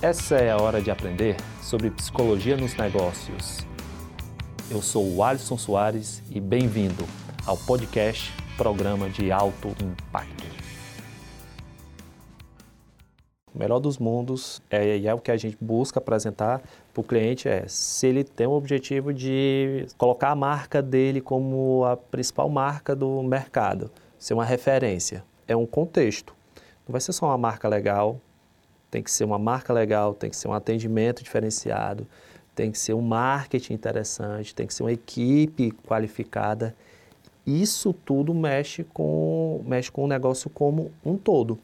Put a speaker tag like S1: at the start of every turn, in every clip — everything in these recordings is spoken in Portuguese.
S1: Essa é a hora de aprender sobre psicologia nos negócios. Eu sou o Alisson Soares e bem-vindo ao podcast Programa de Alto Impacto. O melhor dos mundos é, é o que a gente busca apresentar para o cliente é se ele tem o objetivo de colocar a marca dele como a principal marca do mercado, ser uma referência. É um contexto. Não vai ser só uma marca legal, tem que ser uma marca legal, tem que ser um atendimento diferenciado, tem que ser um marketing interessante, tem que ser uma equipe qualificada. Isso tudo mexe com, mexe com o negócio como um todo.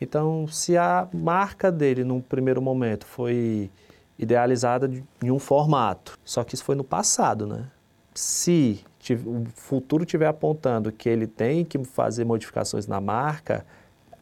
S1: Então, se a marca dele, num primeiro momento, foi idealizada em um formato, só que isso foi no passado, né? Se o futuro estiver apontando que ele tem que fazer modificações na marca,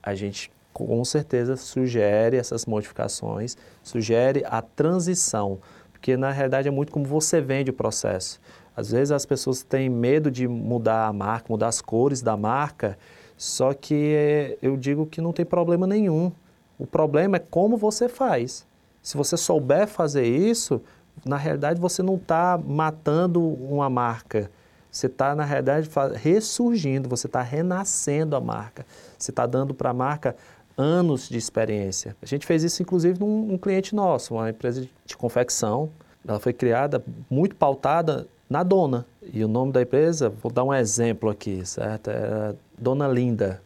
S1: a gente com certeza sugere essas modificações, sugere a transição, porque na realidade é muito como você vende o processo. Às vezes as pessoas têm medo de mudar a marca, mudar as cores da marca, só que eu digo que não tem problema nenhum. O problema é como você faz. Se você souber fazer isso, na realidade você não está matando uma marca. Você está, na realidade, ressurgindo, você está renascendo a marca. Você está dando para a marca anos de experiência. A gente fez isso, inclusive, num, cliente nosso, uma empresa de confecção. Ela foi criada muito pautada na dona. E o nome da empresa, vou dar um exemplo aqui, certo? É Dona Linda.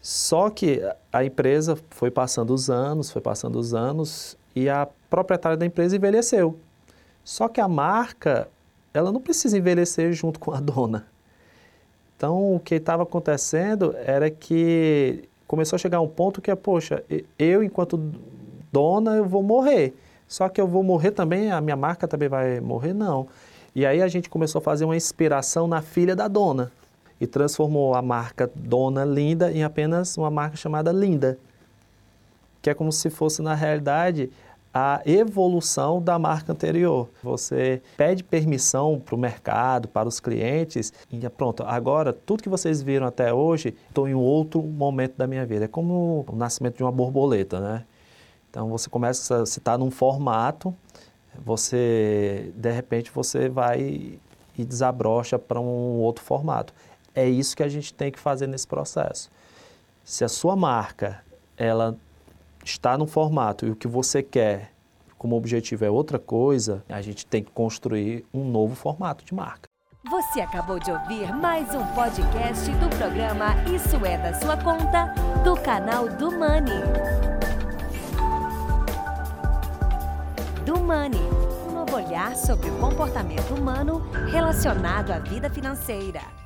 S1: Só que a empresa foi passando os anos, foi passando os anos e a proprietária da empresa envelheceu. Só que a marca, ela não precisa envelhecer junto com a dona. Então, o que estava acontecendo era que começou a chegar um ponto que é, poxa, eu enquanto dona eu vou morrer. Só que eu vou morrer também, a minha marca também vai morrer? Não. E aí a gente começou a fazer uma inspiração na filha da dona e transformou a marca Dona Linda em apenas uma marca chamada Linda, que é como se fosse na realidade a evolução da marca anterior. Você pede permissão para o mercado, para os clientes, e pronto, agora tudo que vocês viram até hoje, estou em outro momento da minha vida. É como o nascimento de uma borboleta, né? Então você começa, você está num formato, você, de repente, você vai e desabrocha para um outro formato. É isso que a gente tem que fazer nesse processo. Se a sua marca, ela está no formato e o que você quer como objetivo é outra coisa, a gente tem que construir um novo formato de marca.
S2: Você acabou de ouvir mais um podcast do programa Isso é da sua conta, do canal do Money. Do Money, um novo olhar sobre o comportamento humano relacionado à vida financeira.